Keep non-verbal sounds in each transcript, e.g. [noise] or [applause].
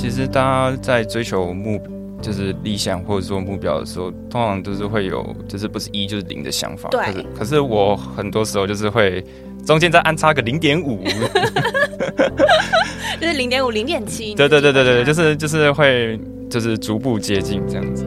其实大家在追求目就是理想或者说目标的时候，通常都是会有就是不是一就是零的想法。对可是可是我很多时候就是会中间再安插个零点五。[laughs] 就是零点五、零点七。对对对对对，就是就是会就是逐步接近这样子。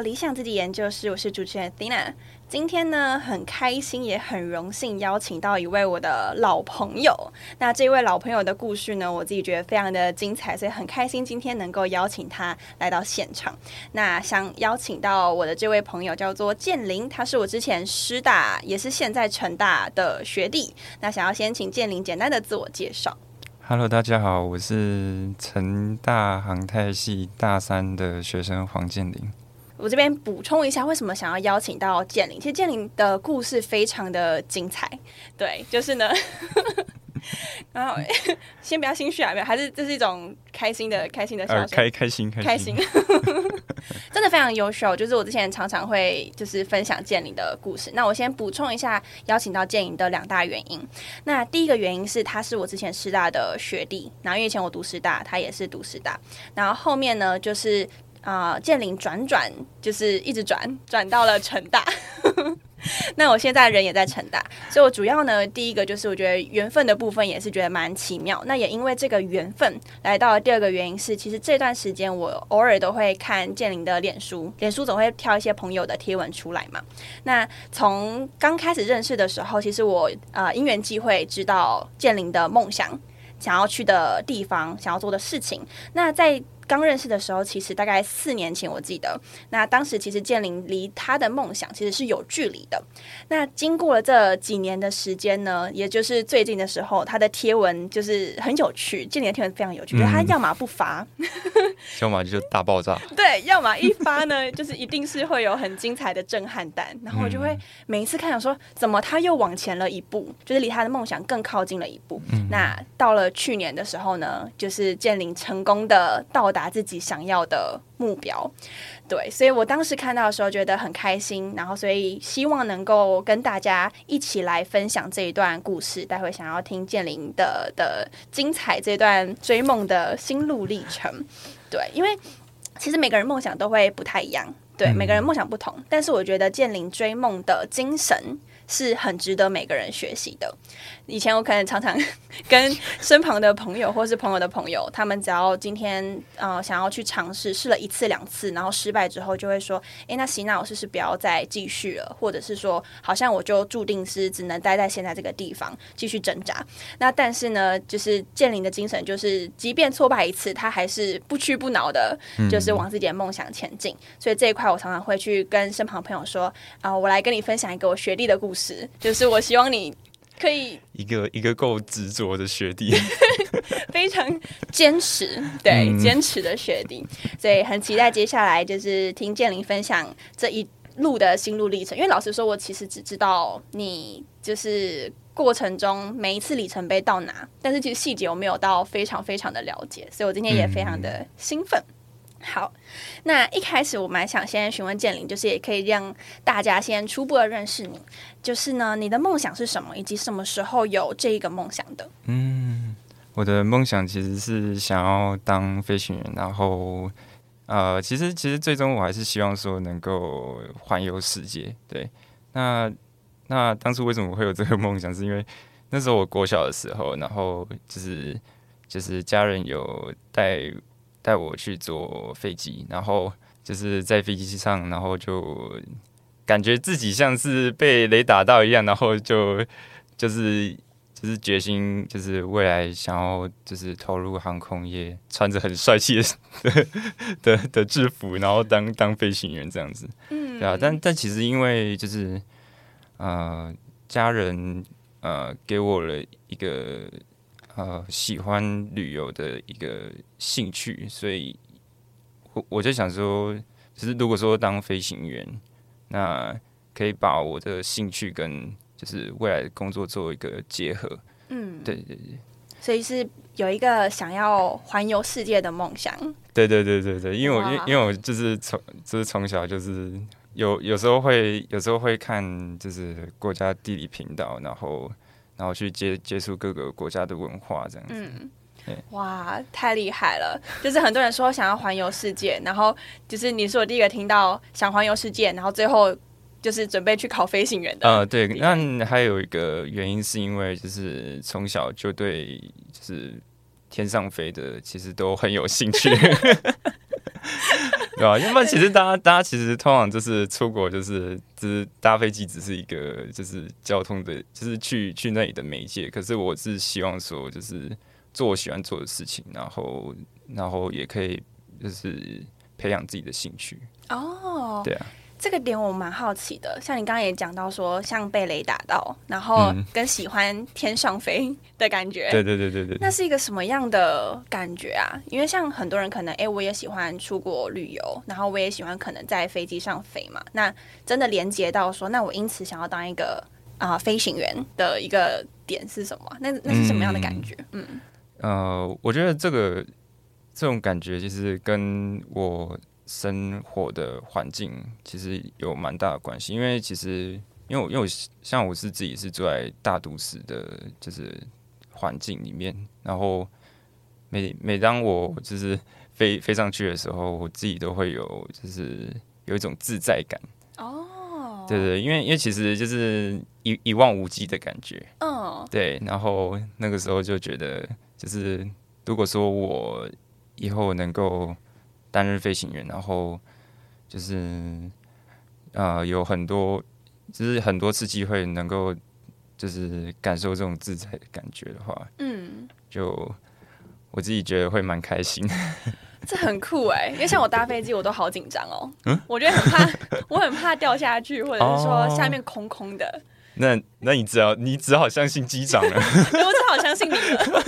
理想自己研究室，我是主持人 Tina。今天呢，很开心也很荣幸邀请到一位我的老朋友。那这位老朋友的故事呢，我自己觉得非常的精彩，所以很开心今天能够邀请他来到现场。那想邀请到我的这位朋友叫做建林，他是我之前师大，也是现在成大的学弟。那想要先请建林简单的自我介绍。Hello，大家好，我是成大航太系大三的学生黄建林。我这边补充一下，为什么想要邀请到建林？其实建林的故事非常的精彩，对，就是呢，[laughs] 然后 [laughs] 先不要心虚啊，没有，还是这是一种开心的、开心的笑呃，声。开开心开开心，[laughs] 真的非常优秀。就是我之前常常会就是分享建林的故事。那我先补充一下，邀请到建林的两大原因。那第一个原因是他是我之前师大的学弟，然后因为以前我读师大，他也是读师大，然后后面呢就是啊、呃建林转转就是一直转转到了成大。[laughs] 那我现在人也在成大，所以我主要呢，第一个就是我觉得缘分的部分也是觉得蛮奇妙。那也因为这个缘分，来到了第二个原因是，其实这段时间我偶尔都会看建林的脸书，脸书总会挑一些朋友的贴文出来嘛。那从刚开始认识的时候，其实我呃因缘际会知道建林的梦想，想要去的地方，想要做的事情。那在刚认识的时候，其实大概四年前，我记得，那当时其实建林离他的梦想其实是有距离的。那经过了这几年的时间呢，也就是最近的时候，他的贴文就是很有趣，建林的贴文非常有趣，就是他要么不发，[laughs] 要么就大爆炸。[laughs] 对，要么一发呢，就是一定是会有很精彩的震撼弹，然后我就会每一次看想说，怎么他又往前了一步，就是离他的梦想更靠近了一步。那到了去年的时候呢，就是建林成功的到达自己想要的目标，对，所以我当时看到的时候觉得很开心，然后所以希望能够跟大家一起来分享这一段故事，待会想要听建林的的精彩这段追梦的心路历程。对，因为其实每个人梦想都会不太一样，对，嗯每个人梦想不同，但是我觉得建林追梦的精神是很值得每个人学习的。以前我可能常常 [laughs] 跟身旁的朋友或是朋友的朋友，他们只要今天呃想要去尝试，试了一次两次，然后失败之后，就会说：“诶，那行，那我是不是不要再继续了？”或者是说，好像我就注定是只能待在现在这个地方继续挣扎。那但是呢，就是建林的精神，就是即便挫败一次，他还是不屈不挠的，就是往自己的梦想前进。所以这一块，我常常会去跟身旁朋友说：“啊、我来跟你分享一个我学弟的故事，就是我希望你。”可以一个一个够执着的学弟，[laughs] 非常坚持，对、嗯坚持的学弟，所以很期待接下来就是听建林分享这一路的心路历程。因为老实说，我其实只知道你就是过程中每一次里程碑到哪，但是其实细节我没有到非常非常的了解，所以我今天也非常的兴奋。好，那一开始我蛮想先询问建林，就是也可以让大家先初步的认识你，就是呢，你的梦想是什么，以及什么时候有这一个梦想的？嗯，我的梦想其实是想要当飞行员，然后呃，其实其实最终我还是希望说能够环游世界。对，那那当初为什么会有这个梦想？是因为那时候我国小的时候，然后就是就是家人有带带我去坐飞机，然后就是在飞机上，然后就感觉自己像是被雷打到一样，然后就就是就是决心，就是未来想要就是投入航空业，穿着很帅气的的的制服，然后当当飞行员这样子。嗯，对啊。但但其实因为就是呃家人呃给我了一个呃喜欢旅游的一个兴趣，所以我我就想说，就是如果说当飞行员，那可以把我的兴趣跟就是未来的工作做一个结合，嗯，对对对，所以是有一个想要环游世界的梦想，对对对对对，因为我因因为我就是从就是从小就是有有时候会有时候会看就是国家地理频道，然后然后去接接触各个国家的文化这样子，嗯，哇，太厉害了！就是很多人说想要环游世界，然后就是你是我第一个听到想环游世界，然后最后。就是准备去考飞行员的。呃，对，那还有一个原因是因为就是从小就对就是天上飞的其实都很有兴趣，对啊？因为其实大家大家其实通常就是出国就是只搭飞机只是一个就是交通的，就是去去那里的媒介。可是我是希望说就是做我喜欢做的事情，然后然后也可以就是培养自己的兴趣。哦，对啊。这个点我蛮好奇的，像你刚刚也讲到说，像被雷打到，然后跟喜欢天上飞的感觉，对对对对对，那是一个什么样的感觉啊？因为像很多人可能，哎，我也喜欢出国旅游，然后我也喜欢可能在飞机上飞嘛。那真的连接到说，那我因此想要当一个啊飞行员的一个点是什么？那那是什么样的感觉？嗯，呃，我觉得这个这种感觉其实跟我。生活的环境其实有蛮大的关系，因为其实因为我因为我像我是自己是住在大都市的，就是环境里面，然后每每当我就是飞飞上去的时候，我自己都会有就是有一种自在感。哦，对对，因为因为其实就是一一望无际的感觉，嗯，对，然后那个时候就觉得就是如果说我以后能够。担任飞行员，然后就是呃有很多，就是很多次机会能够就是感受这种自在的感觉的话，嗯，就我自己觉得会蛮开心。[laughs] 这很酷哎，因为像我搭飞机，我都好紧张哦，嗯，我觉得很怕，我很怕掉下去，或者是说下面空空的。那那你只要你只好相信机长了，[laughs] 我只好相信你了。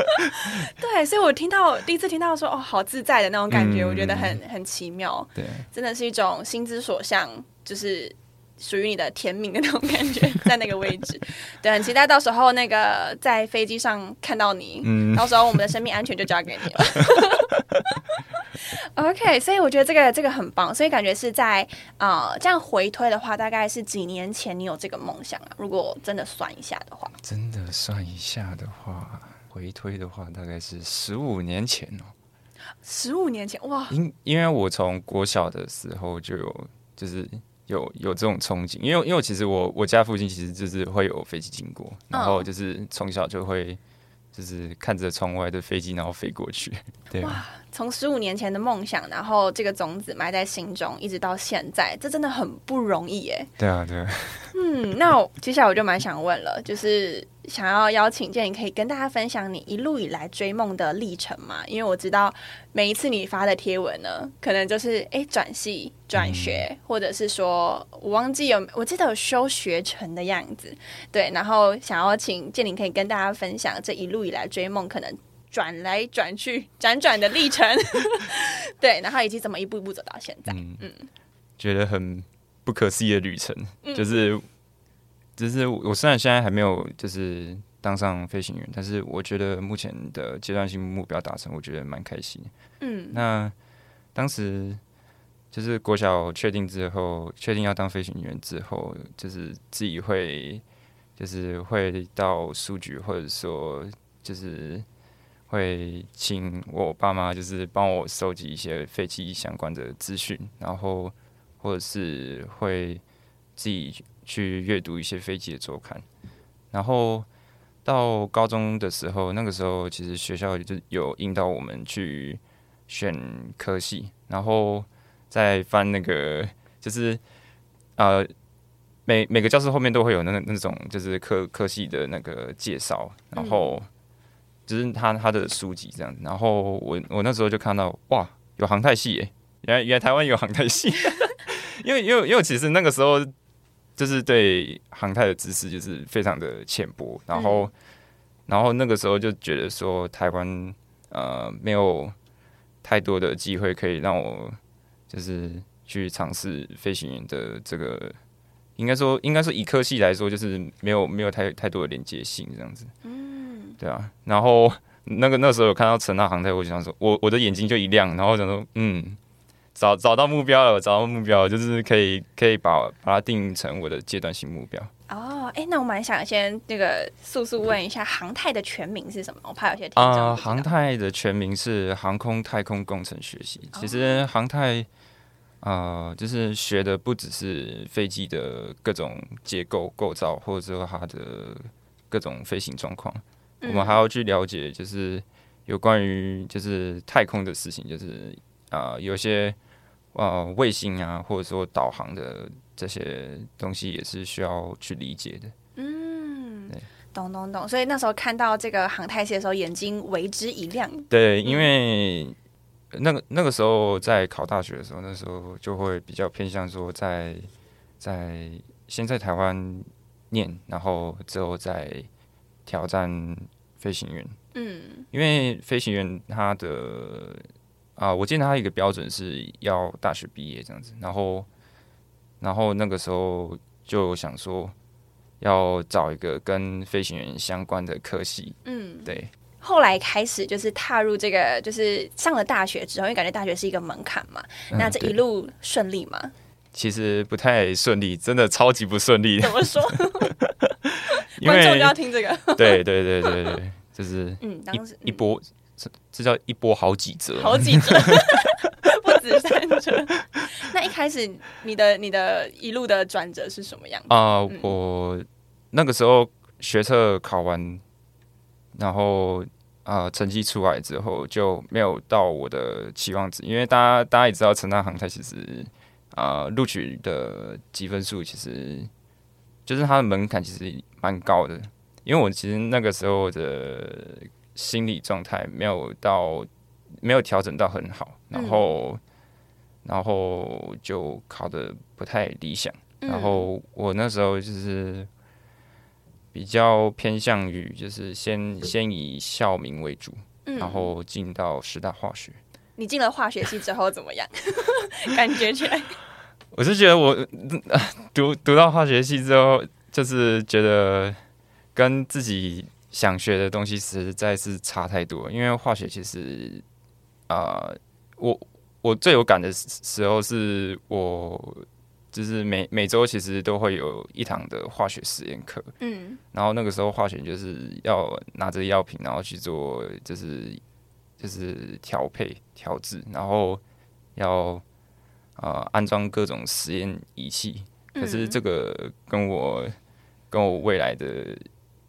[laughs] 对，所以我听到第一次听到说哦，好自在的那种感觉，我觉得很很奇妙。对，真的是一种心之所向，就是属于你的甜蜜的那种感觉，[laughs] 在那个位置。对，很期待到时候那个在飞机上看到你，嗯，到时候我们的生命安全就交给你了。[laughs] OK，所以我觉得这个这个很棒，所以感觉是在啊这样回推的话，大概是几年前你有这个梦想啊？如果真的算一下的话，真的算一下的话，回推的话大概是十五年前哦。十五年前哇！因因为我从国小的时候就有就是有有这种憧憬，因为因为其实我我家附近其实就是会有飞机经过，然后就是从小就会。就是看着窗外的飞机，然后飞过去。对哇，从十五年前的梦想，然后这个种子埋在心中，一直到现在，这真的很不容易耶。对啊，对。[laughs] 嗯，那接下来我就蛮想问了，就是。想要邀请建，你可以跟大家分享你一路以来追梦的历程嘛？因为我知道每一次你发的贴文呢，可能就是哎转系、转学，或者是说我忘记有，我记得有修学成的样子。对，然后想要请建，你可以跟大家分享这一路以来追梦可能转来转去、辗转的历程。[laughs] 对，然后以及怎么一步一步走到现在。嗯，觉得很不可思议的旅程，就是。只是我虽然现在还没有就是当上飞行员，但是我觉得目前的阶段性目标达成，我觉得蛮开心。嗯，那当时就是国小确定之后，确定要当飞行员之后，就是自己会就是会到书局，或者说就是会请我爸妈就是帮我收集一些飞机相关的资讯，然后或者是会自己。去阅读一些飞机的周刊，然后到高中的时候，那个时候其实学校就有引导我们去选科系，然后再翻那个就是呃每每个教室后面都会有那那种就是科科系的那个介绍，然后就是他他的书籍这样。然后我我那时候就看到哇，有航太系耶！原来原来台湾有航太系，[laughs] 因为因为因为其实那个时候就是对航太的知识就是非常的浅薄，然后、然后那个时候就觉得说台湾呃没有太多的机会可以让我就是去尝试飞行员的这个，应该说应该说以科系来说，就是没有没有太太多的连接性这样子。嗯，对啊。然后那个那时候有看到陈大航太，我就想说，我我的眼睛就一亮，然后我想说，嗯，找找到目标了，找到目标了，就是可以可以把把它定成我的阶段性目标。哦，哎，那我蛮想先那个速速问一下，航太的全名是什么？我怕有些听众啊、航太的全名是航空太空工程学习。其实航太，呃，就是学的不只是飞机的各种结构构造，或者说它的各种飞行状况，我们还要去了解，就是有关于就是太空的事情，就是啊、呃有些呃卫星啊，或者说导航的这些东西，也是需要去理解的。嗯，懂懂懂。所以那时候看到这个航太系的时候，眼睛为之一亮。对，因为那个那个时候在考大学的时候，那时候就会比较偏向说在在先在台湾念，然后之后再挑战飞行员，嗯因为飞行员他的啊、我记得他一个标准是要大学毕业这样子，然后然后那个时候就想说要找一个跟飞行员相关的科系，嗯。对。后来开始就是踏入这个，就是上了大学之后，因为感觉大学是一个门槛嘛。那这一路顺利吗？其实不太顺利，真的超级不顺利怎。么说？[laughs] [laughs] 因观众就要听这个。对对对对对，就是嗯，当时一一波，这这叫一波好几折。好几折，[laughs] 不止三折。那一开始你的你的一路的转折是什么样子？啊、嗯我那个时候学测考完，然后啊、成绩出来之后就没有到我的期望值，因为大家大家也知道，成大航太其实啊录、取的积分数其实就是它的门槛其实蛮高的，因为我其实那个时候的心理状态没有到没有调整到很好，然后、然后就考的不太理想。嗯然后我那时候就是比较偏向于就是先先以校名为主，嗯然后进到师大化学。你进了化学系之后怎么样？[laughs] 感觉起来，我是觉得我呃 [laughs] 读读到化学系之后，就是觉得跟自己想学的东西实在是差太多。因为化学其实啊、呃我我最有感的时时候是我就是每每周其实都会有一堂的化学实验课，嗯然后那个时候化学就是要拿着药品，然后去做就是就是调配调制，然后要呃安装各种实验仪器。可是这个跟我跟我未来的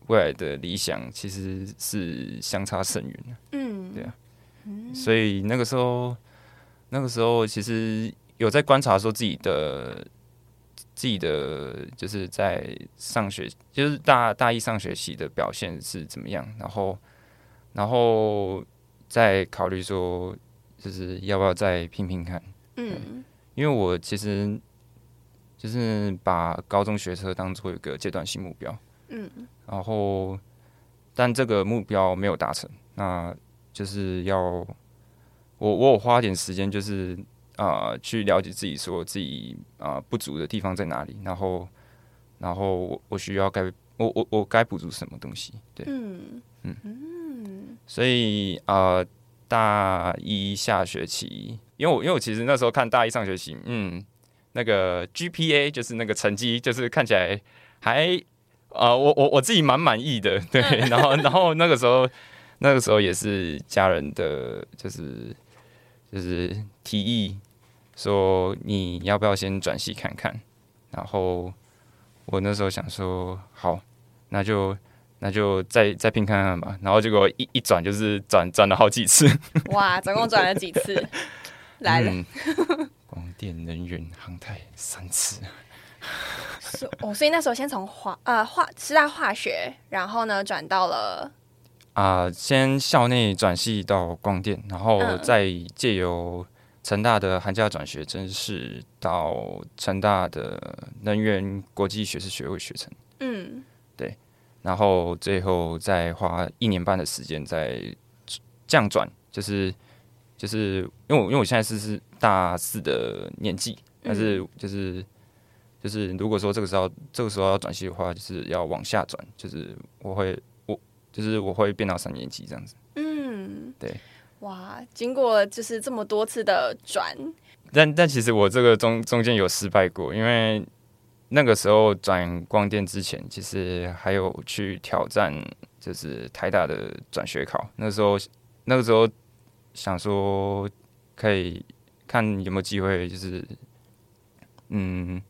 未来的理想其实是相差甚远的。嗯，对啊所以那个时候，那个时候其实有在观察说自己的自己的就是在上学，就是大大一上学期的表现是怎么样，然后然后再考虑说，就是要不要再拼拼看，嗯因为我其实就是把高中学车当做一个阶段性目标，嗯然后但这个目标没有达成，那就是要我我有花点时间，就是啊、呃去了解自己，说自己啊、呃不足的地方在哪里，然后然后我我需要该我我我该补足什么东西，对，嗯。所以啊、呃大一下学期，因为我因为我其实那时候看大一上学期，嗯，那个 GPA 就是那个成绩，就是看起来还啊、呃我我我自己蛮满意的，对，[laughs] 然后然后那个时候那个时候也是家人的，就是就是提议说你要不要先转系看看，然后我那时候想说好，那就。那就再再拼看看吧，然后结果一一转就是转转了好几次，[laughs] 哇，总共转了几次？来了，嗯，光电、能源、航太三次，所哦，所以那时候先从化呃化师大化学，然后呢转到了啊、先校内转系到光电，然后嗯。再借由成大的寒假转学真是到成大的能源国际学士学位学程，嗯。对然后最后再花一年半的时间再降转，就是就是因为我因为我现在是是大四的年纪，但是就是就是如果说这个时候这个时候要转系的话，就是要往下转，就是我会我就是我会变到三年级这样子。嗯，对。哇，经过就是这么多次的转，但但其实我这个中中间有失败过，因为那个时候转光电之前，其实还有去挑战就是台大的转学考。那时候那个时候想说可以看有没有机会，就是嗯，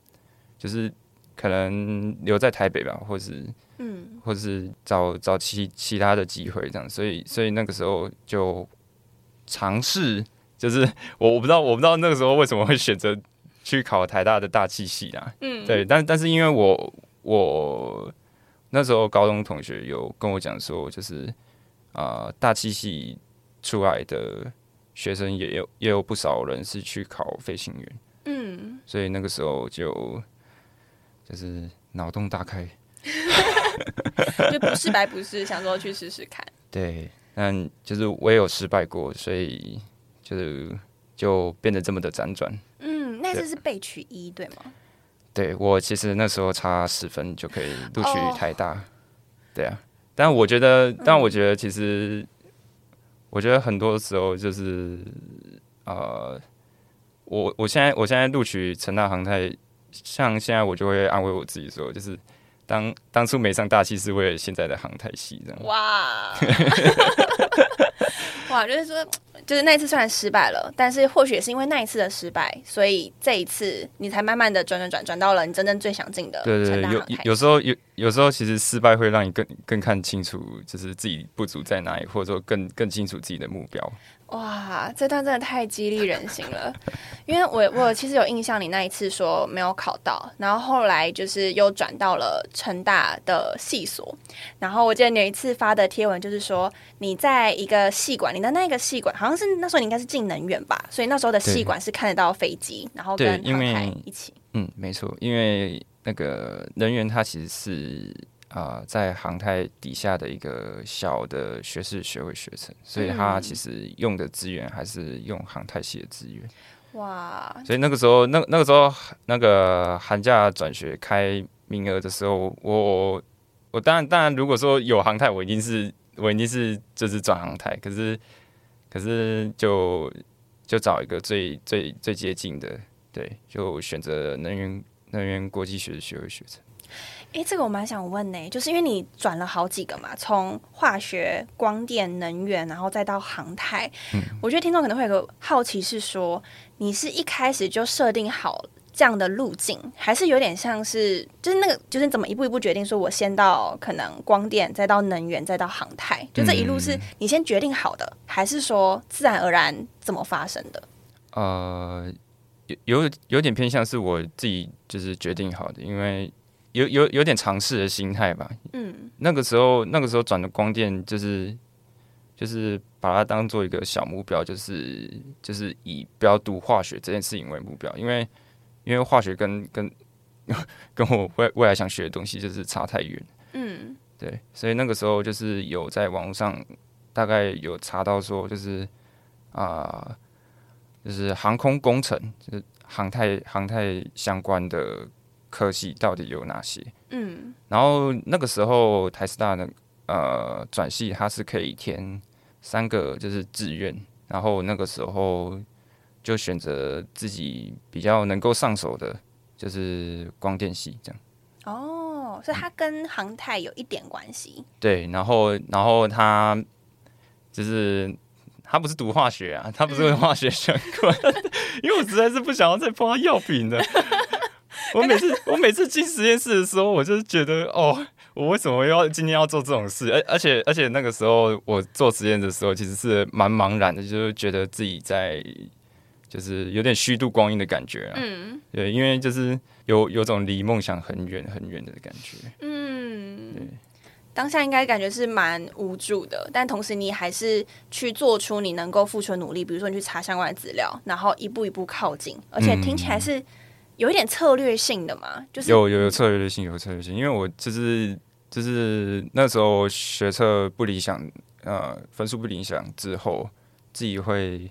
就是可能留在台北吧，或是嗯。或是找找其其他的机会这样，所以所以那个时候就尝试，就是我我不知道我不知道那个时候为什么会选择去考台大的大气系啦，嗯，对，但但是因为我我那时候高中同学有跟我讲说，就是啊、呃大气系出来的学生也有也有不少人是去考飞行员，嗯，所以那个时候就就是脑洞大开。[laughs] 就不是白不是，想说去试试看。[laughs] 对，但就是我也有失败过，所以就是就变得这么的辗转。嗯，那次是被取一对吗？对我其实那时候差十分就可以录取哦台大，对啊。但我觉得，但我觉得其实，我觉得很多时候就是呃，我我现在我现在录取成大航太，像现在我就会安慰我自己说，就是当当初没上大戏是为了现在的航太系这样。哇，[laughs] 哇，就是说，就是那一次虽然失败了，但是或许也是因为那一次的失败，所以这一次你才慢慢的转转转转到了你真正最想进的对对对，有有时候有有时候其实失败会让你更更看清楚，就是自己不足在哪里，或者说更更清楚自己的目标。哇，这段真的太激励人心了，[laughs] 因为我我其实有印象，你那一次说没有考到，然后后来就是又转到了成大的系所，然后我记得你有一次发的贴文就是说你在一个系馆，你的那个系馆好像是那时候你应该是进能源吧，所以那时候的系馆是看得到飞机，然后跟航太一起，嗯，没错，因为那个能源它其实是啊、呃在航太底下的一个小的学士学位学程，所以它嗯其实用的资源还是用航太系的资源。哇，所以那个时候，那那个时候那个寒假转学开名额的时候，我我当然当然，如果说有航太，我一定是我一定是就是转航太，可是可是就就找一个最最最接近的，对，就选择能源能源国际学学位学程。诶，这个我蛮想问呢、就是因为你转了好几个嘛，从化学、光电、能源，然后再到航太，我觉得听众可能会有个好奇是说，你是一开始就设定好这样的路径，还是有点像是就是那个就是怎么一步一步决定说我先到可能光电，再到能源，再到航太，就这一路是你先决定好的，还是说自然而然怎么发生的？呃，有有有点偏向是我自己就是决定好的，因为有有有点尝试的心态吧，嗯。那个时候，那个时候转的光电就是就是把它当做一个小目标，就是就是以不要读化学这件事情为目标，因为因为化学跟跟 [laughs] 跟我未未来想学的东西就是差太远，嗯。对，所以那个时候就是有在网络上大概有查到说，就是啊、就是航空工程，就是航太航太相关的科系到底有哪些。嗯然后那个时候台师大的呃转系，它是可以填三个就是志愿，然后那个时候就选择自己比较能够上手的，就是光电系这样。哦，所以它跟航太有一点关系。对，然后然后他就是他不是读化学啊，他不是跟化学相关，因为我实在是不想要再碰到药品的。我每次我每次进实验室的时候，我就是觉得哦，我为什么要今天要做这种事？而而且而且那个时候我做实验的时候，其实是蛮茫然的，就是觉得自己在就是有点虚度光阴的感觉啊。嗯对，因为就是有有种离梦想很远很远的感觉。嗯对，当下应该感觉是蛮无助的，但同时你还是去做出你能够付出的努力，比如说你去查相关的资料，然后一步一步靠近，而且听起来是有一点策略性的嘛，就是有有有策略性，有策略性，因为我就是就是那时候学测不理想，呃，分数不理想之后，自己会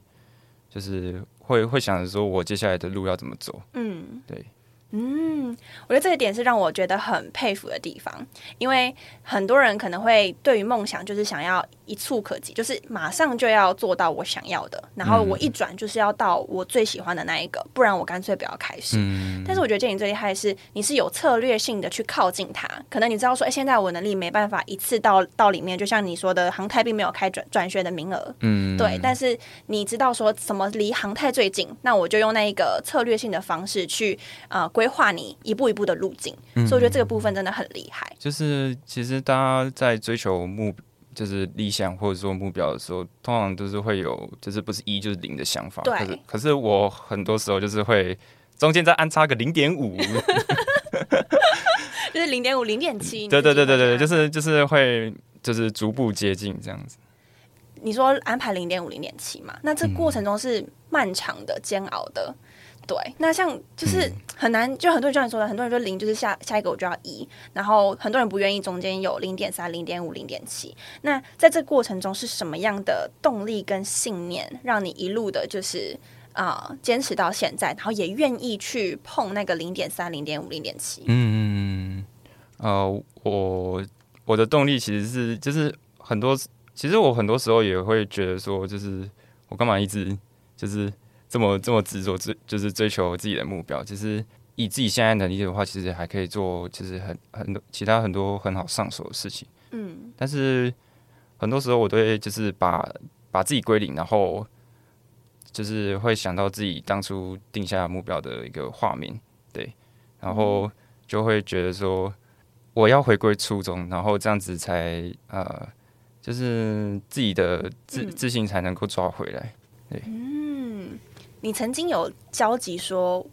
就是会会想着说我接下来的路要怎么走。嗯，对，嗯，我觉得这一点是让我觉得很佩服的地方，因为很多人可能会对于梦想就是想要一触可及，就是马上就要做到我想要的，然后我一转就是要到我最喜欢的那一个，不然我干脆不要开始。嗯，但是我觉得建颖最厉害的是，你是有策略性的去靠近它。可能你知道说，哎、现在我能力没办法一次到到里面，就像你说的，航太并没有开转转学的名额，嗯，对。但是你知道说什么离航太最近，那我就用那一个策略性的方式去呃规划你一步一步的路径。嗯所以我觉得这个部分真的很厉害。就是其实大家在追求目就是理想或者说目标的时候，通常都是会有就是不是一就是零的想法。对可是可是我很多时候就是会中间再安插个零点五。[laughs] [laughs] 就是零点五、零点七。对对对对对，就是就是会就是逐步接近这样子。你说安排零点五、零点七嘛，那这过程中是漫长的、煎熬的。对，那像就是很难，就很多人就像你说的，很多人说零就是下下一个我就要一，然后很多人不愿意中间有零点三、零点五、零点七。那在这过程中是什么样的动力跟信念，让你一路的就是啊、呃坚持到现在，然后也愿意去碰那个零点三、零点五、零点七？嗯，呃，我我的动力其实是就是很多，其实我很多时候也会觉得说，就是我干嘛一直就是这么这么执着追就是追求自己的目标。其实以自己现在能力的话，其实还可以做，就是很很多其他很多很好上手的事情。嗯但是很多时候我都会就是把把自己归零，然后就是会想到自己当初定下目标的一个画面，对，然后就会觉得说我要回归初衷，然后这样子才呃，就是自己的自嗯自信才能够抓回来。嗯，你曾经有焦急说，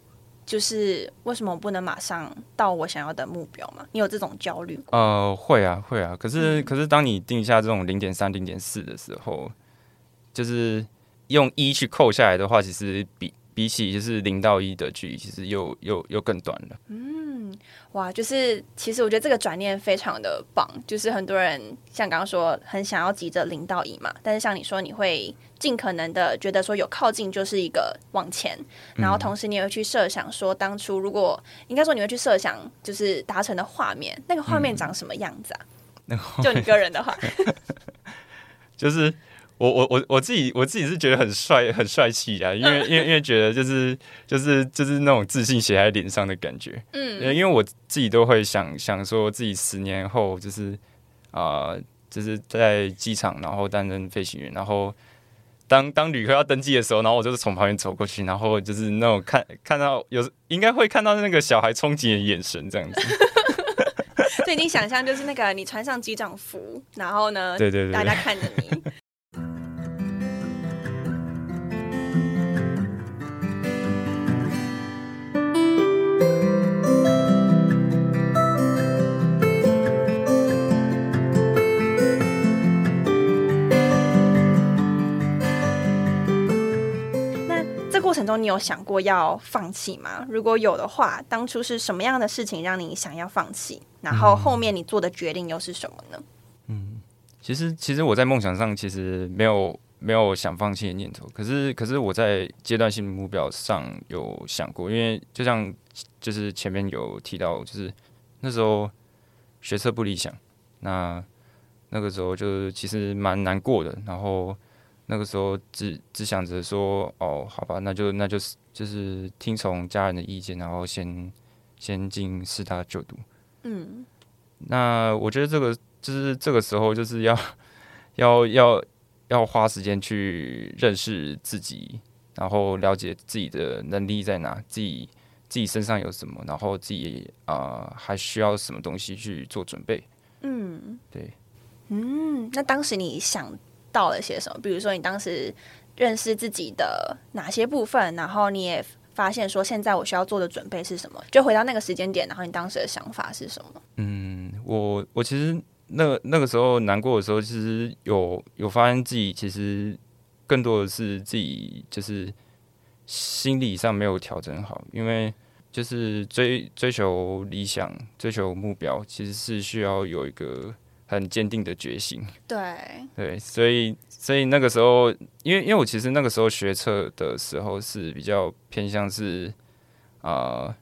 就是为什么我不能马上到我想要的目标吗？你有这种焦虑过？呃，会啊，会啊。可是，可是当你定下这种零点三、零点四的时候，就是用一去扣下来的话，其实比比起就是零到一的距离，其实又又又更短了。哇，就是其实我觉得这个转念非常的棒，就是很多人像刚刚说很想要急着零到一嘛，但是像你说你会尽可能的觉得说有靠近就是一个往前，然后同时你也会去设想说当初如果应该说你会去设想就是达成的画面，那个画面长什么样子啊？那就你个人的话，[laughs] 就是我我我我自己我自己是觉得很帅很帅气啊，因为 [laughs] 因为因为觉得就是就是就是那种自信写在脸上的感觉。嗯呃因为我自己都会想想说自己十年后就是啊、呃就是在机场然后担任飞行员，然后当当旅客要登机的时候，然后我就是从旁边走过去，然后就是那种看看到有应该会看到那个小孩憧憬的眼神这样子。[laughs] 所以你想象就是那个你穿上机长服，然后呢，对对对大家看着你。过程中，你有想过要放弃吗？如果有的话，当初是什么样的事情让你想要放弃？然后后面你做的决定又是什么呢？嗯其实，其实我在梦想上其实没有没有想放弃的念头，可是，可是我在阶段性目标上有想过，因为就像就是前面有提到，就是那时候学测不理想，那那个时候就是其实蛮难过的，然后那个时候只只想着说，哦，好吧，那就那就是就是听从家人的意见，然后先先进师大就读。嗯那我觉得这个就是这个时候就是要要要要花时间去认识自己，然后了解自己的能力在哪，自己自己身上有什么，然后自己啊、呃还需要什么东西去做准备。嗯对，嗯。那当时你想到了些什么？比如说，你当时认识自己的哪些部分，然后你也发现说现在我需要做的准备是什么？就回到那个时间点，然后你当时的想法是什么？嗯，我我其实那那个时候难过的时候，其实有有发现自己其实更多的是自己就是心理上没有调整好，因为就是追追求理想、追求目标，其实是需要有一个很坚定的决心。对，对，所以所以那个时候，因为因为我其实那个时候学车的时候是比较偏向是啊、呃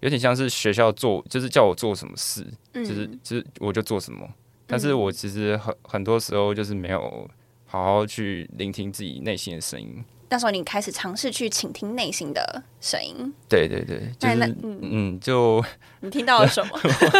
有点像是学校做，就是叫我做什么事，嗯就是就是我就做什么。但是我其实很很多时候就是没有好好去聆听自己内心的声音。那时候你开始尝试去倾听内心的声音，对对对，就嗯嗯，就你听到了什么？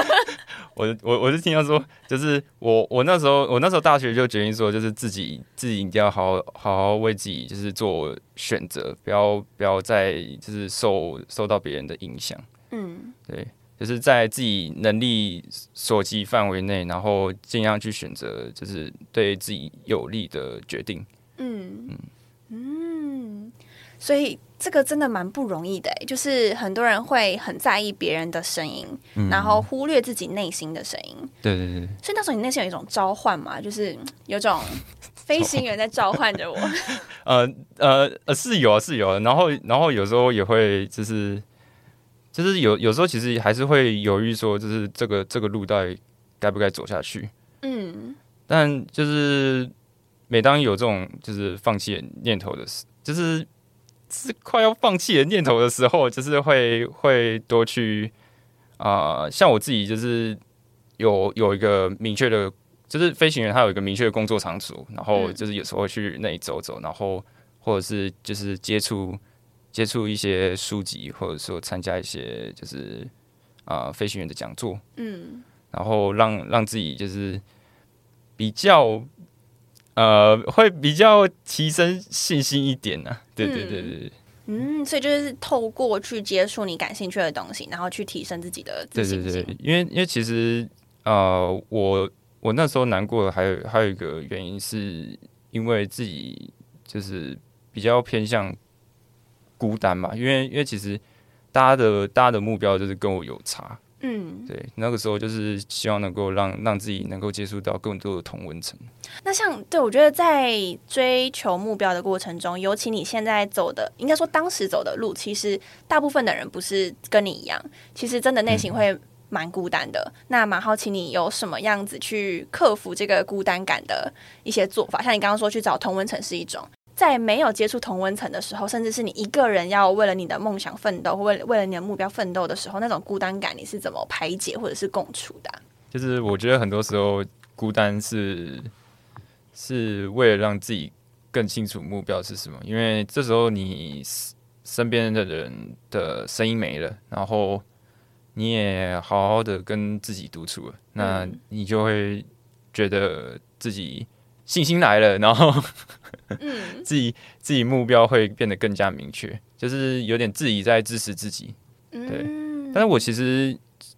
[laughs] 我我我是听到说，就是我我那时候我那时候大学就决定说，就是自己自己一定要好好好好为自己就是做选择，不要不要再就是受受到别人的影响。嗯对，就是在自己能力所及范围内，然后尽量去选择就是对自己有利的决定。嗯嗯，所以这个真的蛮不容易的欸，就是很多人会很在意别人的声音，嗯然后忽略自己内心的声音。对对对，所以那时候你内心有一种召唤嘛，就是嗯有种飞行员在召唤着我。[laughs] 呃呃呃是有啊是有啊，然后然后有时候也会就是就是有有时候其实还是会犹豫说，就是这个这个路到底该不该走下去。嗯但就是每当有这种就是放弃念头的时，就是是快要放弃的念头的时候，就是会会多去啊、呃像我自己就是有有一个明确的，就是飞行员他有一个明确的工作场所，然后嗯。就是有时候去那里走走，然后或者是就是接触接触一些书籍，或者说参加一些就是啊、呃飞行员的讲座，嗯。然后让让自己就是比较呃，会比较提升信心一点呢、对对对对嗯，所以就是透过去接触你感兴趣的东西，然后去提升自己的自对信心。对对，因为因为其实呃，我我那时候难过的还有还有一个原因，是因为自己就是比较偏向孤单嘛，因为因为其实大家的大家的目标就是跟我有差，嗯，对，那个时候就是希望能够让让自己能够接触到更多的同温层。那像对我觉得在追求目标的过程中，尤其你现在走的，应该说当时走的路，其实大部分的人不是跟你一样，其实真的内心会蛮孤单的。那蛮好奇你有什么样子去克服这个孤单感的一些做法？像你刚刚说去找同温层是一种。在没有接触同温层的时候，甚至是你一个人要为了你的梦想奋斗，或为了为了你的目标奋斗的时候，那种孤单感你是怎么排解或者是共处的啊、就是我觉得很多时候孤单是是为了让自己更清楚目标是什么，因为这时候你身边的人的声音没了，然后你也好好的跟自己独处了，那嗯。你就会觉得自己信心来了，然后 [laughs] 嗯自己自己目标会变得更加明确，就是有点自己在支持自己。对，但是我其实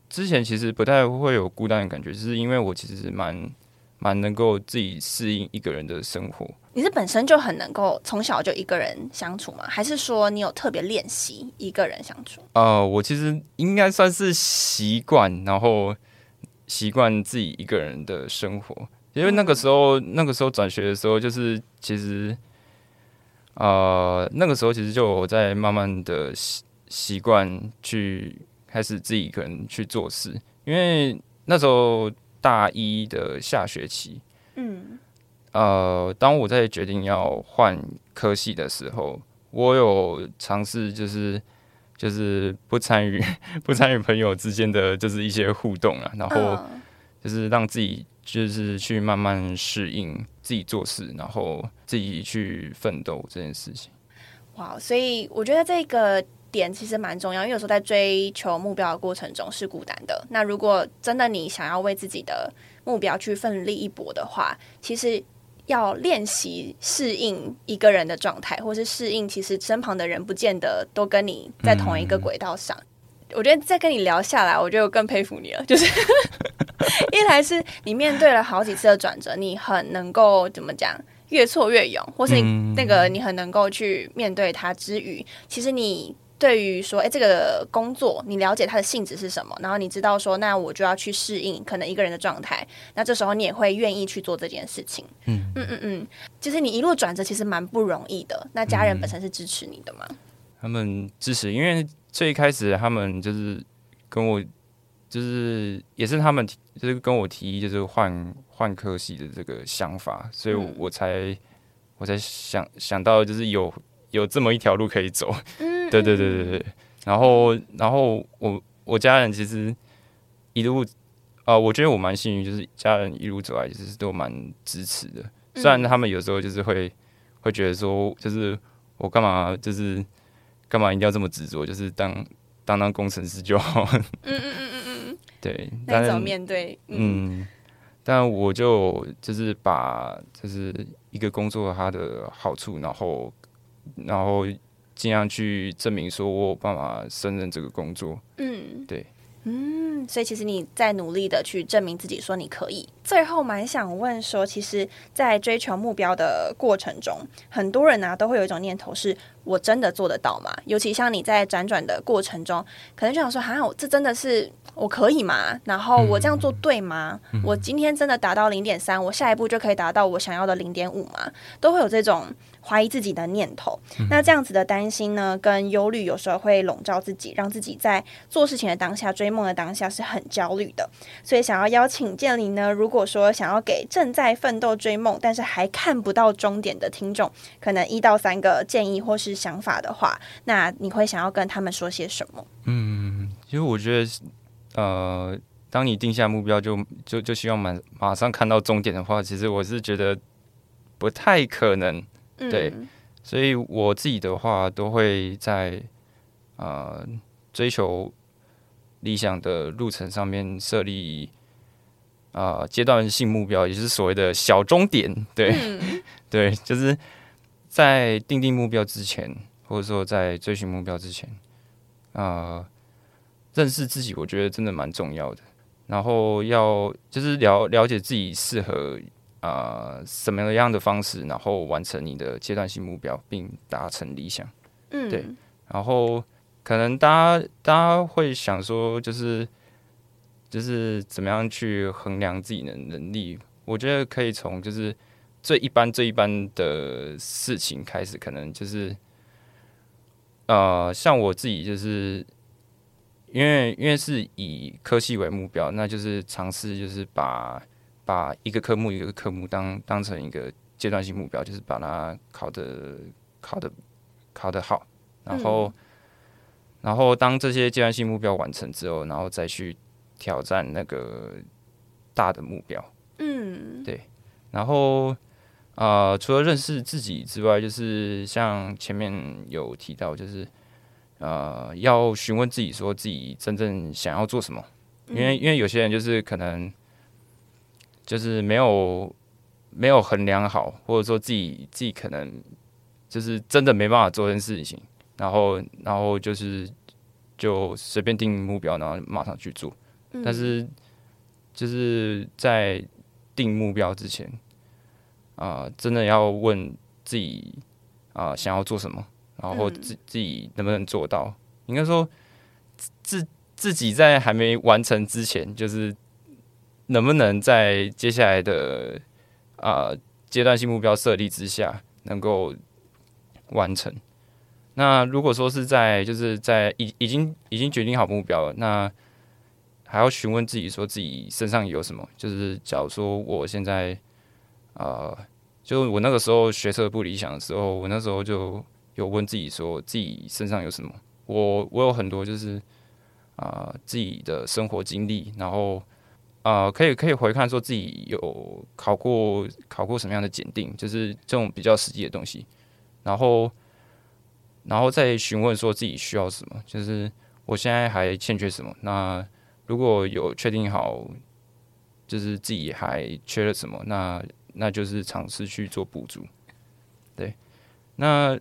之前其实不太会有孤单的感觉，就是因为我其实蛮蛮能够自己适应一个人的生活。你是本身就很能够从小就一个人相处吗？还是说你有特别练习一个人相处？呃，我其实应该算是习惯，然后习惯自己一个人的生活。因为那个时候，那个时候转学的时候，就是其实，呃，那个时候其实就我在慢慢的习习惯去开始自己一个人去做事，因为那时候大一的下学期，嗯。呃，当我在决定要换科系的时候，我有尝试就是就是不参与 [laughs] 不参与朋友之间的就是一些互动啊，然后嗯。就是让自己就是去慢慢适应自己做事，然后自己去奋斗这件事情。哇，所以我觉得这个点其实蛮重要，因为有时候在追求目标的过程中是孤单的。那如果真的你想要为自己的目标去奋力一搏的话，其实要练习适应一个人的状态，或是适应其实身旁的人不见得都跟你在同一个轨道上。我觉得再跟你聊下来，我觉得我更佩服你了。[laughs] 就是 [laughs] 一来是你面对了好几次的转折，你很能够怎么讲，越挫越勇，或是那个你很能够去面对它之余，其实你对于说，哎、这个工作你了解它的性质是什么，然后你知道说，那我就要去适应可能一个人的状态，那这时候你也会愿意去做这件事情。嗯嗯嗯嗯，就是你一路转折其实蛮不容易的。那家人本身是支持你的吗？他们支持，因为最一开始他们就是跟我，就是也是他们提就是跟我提议，就是换换科系的这个想法，所以嗯我才、我才想想到就是有有这么一条路可以走。嗯，[laughs] 对对对对对。然后然后我我家人其实一路啊、我觉得我蛮幸运，就是家人一路走来就是都蛮支持的。嗯虽然他们有时候就是会会觉得说，就是我干嘛就是干嘛一定要这么执着，就是当当当工程师就好。嗯嗯嗯嗯嗯，对，那你怎么但是面对？嗯嗯，但我就就是把就是一个工作它的好处，然后然后尽量去证明说我有办法胜任这个工作。嗯，对。嗯，所以其实你在努力的去证明自己，说你可以。最后蛮想问说，其实，在追求目标的过程中，很多人呢、都会有一种念头是：我真的做得到吗？尤其像你在辗转的过程中，可能就想说：哈，我这真的是我可以吗？然后我这样做对吗？我今天真的达到零点三，我下一步就可以达到我想要的零点五吗？都会有这种怀疑自己的念头。那这样子的担心呢，跟忧虑有时候会笼罩自己，让自己在做事情的当下、追梦的当下是很焦虑的。所以想要邀请建林呢，如果说想要给正在奋斗追梦，但是还看不到终点的听众，可能一到三个建议或是想法的话，那你会想要跟他们说些什么？嗯，其实我觉得，呃，当你定下目标就就就希望马马上看到终点的话，其实我是觉得不太可能。嗯对所以我自己的话，都会在呃追求理想的路程上面设立啊、呃阶段性目标，也就是所谓的小终点。对，嗯 [laughs] 对，就是在定定目标之前，或者说在追寻目标之前，啊，认识自己，我觉得真的蛮重要的。然后要就是了了解自己适合啊、什么样的方式，然后完成你的阶段性目标，并达成理想。嗯，对然后可能大家大家会想说，就是就是怎么样去衡量自己的能力？我觉得可以从就是最一般最一般的事情开始，可能就是呃，像我自己就是因为因为是以科系为目标，那就是尝试就是把把一个科目一个科目当当成一个阶段性目标，就是把它考的考的考得好，然后、然后当这些阶段性目标完成之后，然后再去挑战那个大的目标。嗯。对。然后呃，除了认识自己之外，就是像前面有提到，就是呃，要询问自己说自己真正想要做什么，因为因为有些人就是可能就是没有没有衡量好，或者说自己自己可能就是真的没办法做这件事情，然后然后就是就随便定目标，然后马上去做。嗯但是就是在定目标之前，啊、真的要问自己啊、想要做什么，然后嗯自自己能不能做到。应该说自自自己在还没完成之前，就是能不能在接下来的啊、阶段性目标设立之下，能够完成。那如果说是在就是在已已经已经决定好目标了，那还要询问自己说自己身上有什么。就是假如说我现在呃，就我那个时候学车不理想的时候，我那时候就有问自己说自己身上有什么。我我有很多就是啊、自己的生活经历，然后啊可以可以回看说自己有考过考过什么样的检定，就是这种比较实际的东西，然后然后再询问说自己需要什么，就是我现在还欠缺什么。那如果有确定好，就是自己还缺了什么，那那就是尝试去做补足。对，那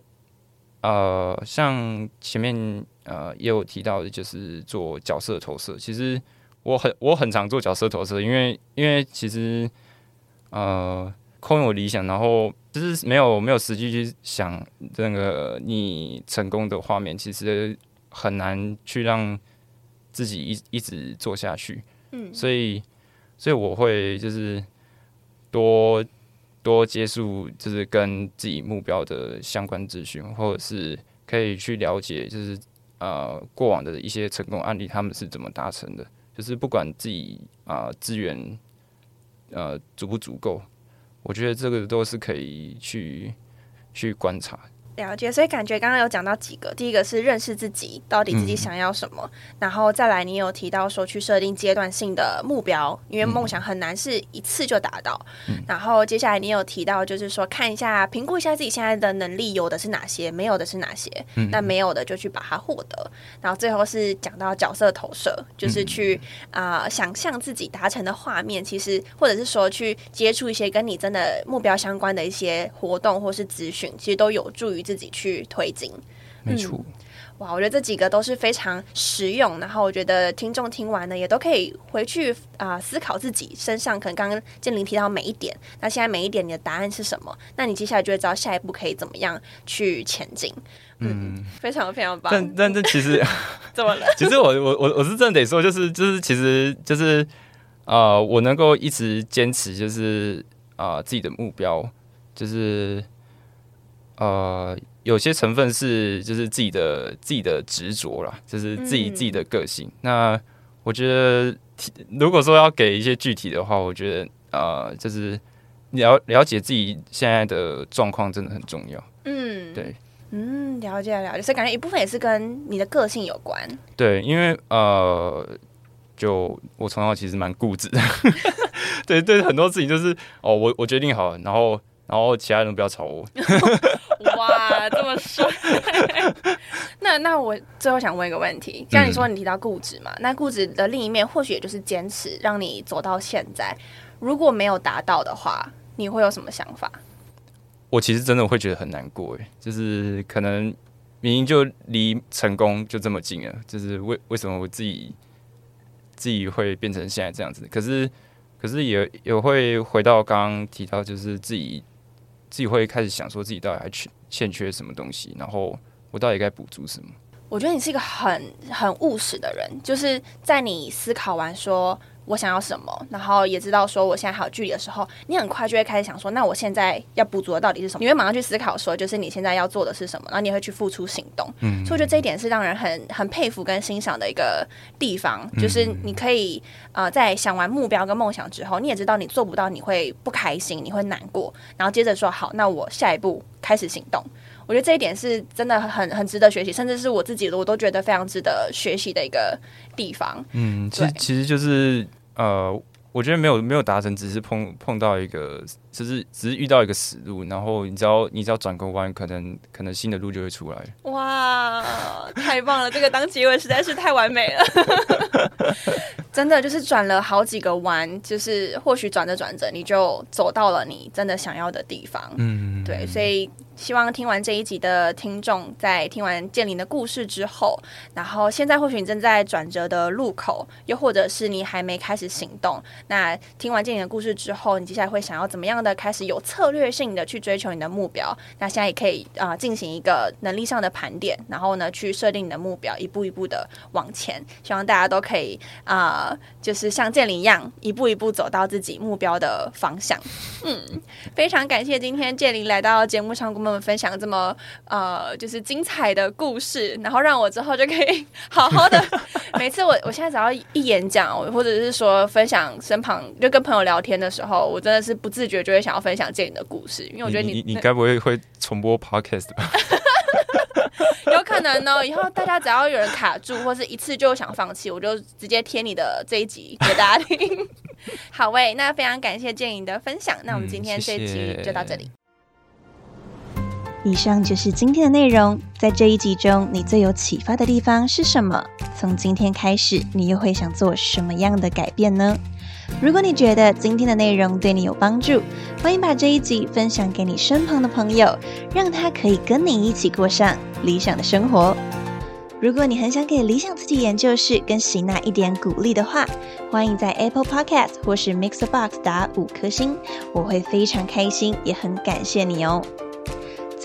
呃，像前面呃也有提到的，就是做角色投射。其实我很我很常做角色投射，因为因为其实呃空有理想，然后就是没有没有实际去想那个你成功的画面，其实很难去让自己一一直做下去。嗯，所以所以我会就是多多接触，就是跟自己目标的相关资讯，或者是可以去了解，就是呃过往的一些成功案例，他们是怎么达成的。就是不管自己啊资源呃足不足够，我觉得这个都是可以去去观察。了解，所以感觉刚刚有讲到几个，第一个是认识自己，到底自己想要什么，然后再来你有提到说去设定阶段性的目标，因为梦想很难是一次就达到。然后接下来你有提到就是说看一下评估一下自己现在的能力有的是哪些，没有的是哪些，那没有的就去把它获得。然后最后是讲到角色投射，就是去啊、想象自己达成的画面，其实或者是说去接触一些跟你真的目标相关的一些活动或是资讯，其实都有助于自己去推进。没错，哇，我觉得这几个都是非常实用，然后我觉得听众听完呢，也都可以回去啊、思考自己身上可能刚刚建林提到每一点，那现在每一点你的答案是什么？那你接下来就会知道下一步可以怎么样去前进。嗯，非常非常棒。但但这其实 [laughs] 怎么了？[laughs] 其实我我我我是真的得说，就是就是其实就是呃，我能够一直坚持，就是啊、呃自己的目标，就是呃有些成分是就是自己的自己的执着啦，就是自己、嗯自己的个性。那我觉得，如果说要给一些具体的话，我觉得呃，就是了了解自己现在的状况真的很重要。嗯，对，嗯，了解了解，所以感觉一部分也是跟你的个性有关。对，因为呃，就我从小其实蛮固执的，[laughs] 对对，很多事情就是哦，我我决定好了，然后然后其他人不要吵我。[laughs] 哇，这么帅！[laughs] 那那我最后想问一个问题，像你说你提到固执嘛，那固执的另一面或许也就是坚持，让你走到现在。如果没有达到的话，你会有什么想法？我其实真的会觉得很难过，哎，就是可能明明就离成功就这么近了，就是为为什么我自己自己会变成现在这样子？可是可是也也会回到刚刚提到，就是自己自己会开始想说自己到底还缺欠缺什么东西，然后我到底该补足什么？我觉得你是一个很很务实的人，就是在你思考完说我想要什么，然后也知道说我现在还有距离的时候，你很快就会开始想说，那我现在要补足的到底是什么？你会马上去思考说，就是你现在要做的是什么，然后你会去付出行动。嗯所以我觉得这一点是让人很很佩服跟欣赏的一个地方，就是你可以呃在想完目标跟梦想之后，你也知道你做不到，你会不开心，你会难过，然后接着说好，那我下一步开始行动。我觉得这一点是真的很很值得学习，甚至是我自己的我都觉得非常值得学习的一个地方。嗯，其实其实就是呃，我觉得没有没有达成，只是碰碰到一个，就是只是遇到一个死路，然后你只要你只要转个弯，可能可能新的路就会出来。哇，太棒了！这个当结尾实在是太完美了，[laughs] 真的就是转了好几个弯，就是或许转着转着你就走到了你真的想要的地方。嗯，对，所以希望听完这一集的听众，在听完建林的故事之后，然后现在或许你正在转折的路口，又或者是你还没开始行动。那听完建林的故事之后，你接下来会想要怎么样的开始有策略性的去追求你的目标？那现在也可以啊、进行一个能力上的盘点，然后呢去设定你的目标，一步一步的往前。希望大家都可以啊、就是像建林一样，一步一步走到自己目标的方向。嗯，非常感谢今天建林来到节目上跟我们分享这么呃就是精彩的故事，然后让我之后就可以好好的。[laughs] 每次我我现在只要一演讲，或者是说分享身旁就跟朋友聊天的时候，我真的是不自觉就会想要分享建影的故事，因为我觉得你你该不会会重播 podcast 吧？[laughs] [laughs] 有可能呢，以后大家只要有人卡住，或是一次就想放弃，我就直接贴你的这一集给大家听。好喂，那非常感谢建颖的分享，那我们今天嗯这一集就到这里。以上就是今天的内容。在这一集中，你最有启发的地方是什么？从今天开始，你又会想做什么样的改变呢？如果你觉得今天的内容对你有帮助，欢迎把这一集分享给你身旁的朋友，让他可以跟你一起过上理想的生活。如果你很想给理想自己研究室跟喜娜一点鼓励的话，欢迎在 Apple Podcast 或是 Mixbox 打五颗星，我会非常开心，也很感谢你哦。